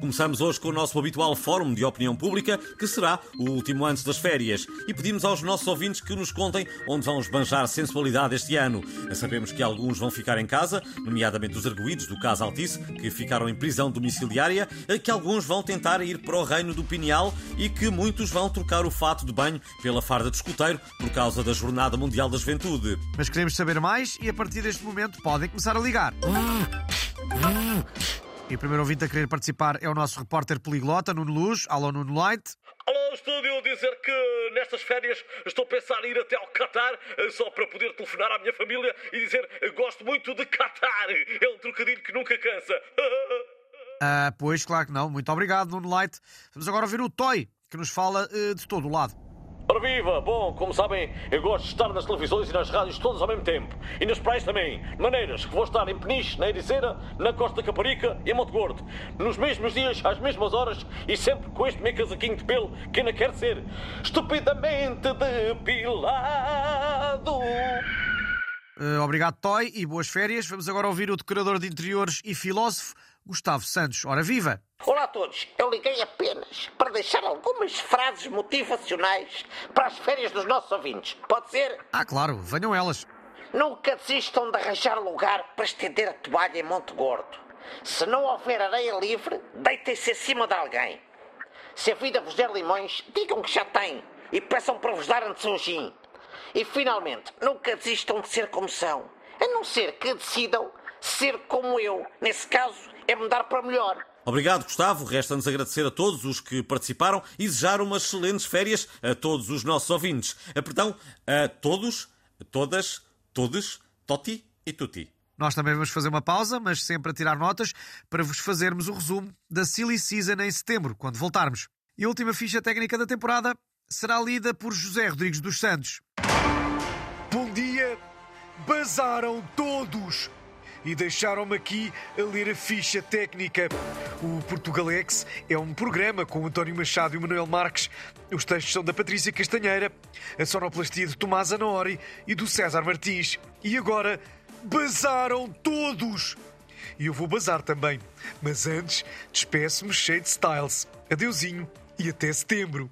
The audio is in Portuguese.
Começamos hoje com o nosso habitual Fórum de Opinião Pública, que será o último antes das férias. E pedimos aos nossos ouvintes que nos contem onde vão esbanjar sensualidade este ano. Sabemos que alguns vão ficar em casa, nomeadamente os arguídos do caso Altice, que ficaram em prisão domiciliária, que alguns vão tentar ir para o reino do Pineal e que muitos vão trocar o fato de banho pela farda de escoteiro por causa da Jornada Mundial da Juventude. Mas queremos saber mais e a partir deste momento podem começar a ligar. E o primeiro ouvinte a querer participar é o nosso repórter poliglota, Nuno Luz. Alô, Nuno Light. Alô, estúdio, dizer que nestas férias estou a pensar em ir até ao Qatar eh, só para poder telefonar à minha família e dizer eh, gosto muito de Qatar. É um trocadilho que nunca cansa. Ah, pois, claro que não. Muito obrigado, Nuno Light. Vamos agora ouvir o Toy, que nos fala eh, de todo o lado. Ora viva! Bom, como sabem, eu gosto de estar nas televisões e nas rádios todas ao mesmo tempo. E nas praias também. Maneiras que vou estar em Peniche, na Ericeira, na Costa Caparica e em Monte Gordo. Nos mesmos dias, às mesmas horas e sempre com este meu casaquinho de pelo que ainda quer ser estupidamente depilado. Eh, obrigado, Toy, e boas férias. Vamos agora ouvir o decorador de interiores e filósofo, Gustavo Santos. Ora viva! Olá a todos, eu liguei apenas para deixar algumas frases motivacionais para as férias dos nossos ouvintes. Pode ser? Ah, claro, venham elas. Nunca desistam de arranjar lugar para estender a toalha em Monte Gordo. Se não houver areia livre, deitem-se acima de alguém. Se a vida vos der limões, digam que já têm e peçam para vos dar antes um gin. E finalmente, nunca desistam de ser como são, a não ser que decidam ser como eu. Nesse caso, é mudar para melhor. Obrigado, Gustavo. Resta-nos agradecer a todos os que participaram e desejar umas excelentes férias a todos os nossos ouvintes. A perdão, a todos, todas, todos, toti e tuti. Nós também vamos fazer uma pausa, mas sempre a tirar notas para vos fazermos o resumo da Silly Season em setembro, quando voltarmos. E a última ficha técnica da temporada será lida por José Rodrigues dos Santos. Bom dia! Bazaram todos! E deixaram-me aqui a ler a ficha técnica. O Portugalex é um programa com António Machado e Manuel Marques. Os textos são da Patrícia Castanheira, a sonoplastia de Tomás Anori e do César Martins. E agora, bazaram todos! E eu vou bazar também. Mas antes, despeço-me cheio de styles. Adeusinho e até setembro.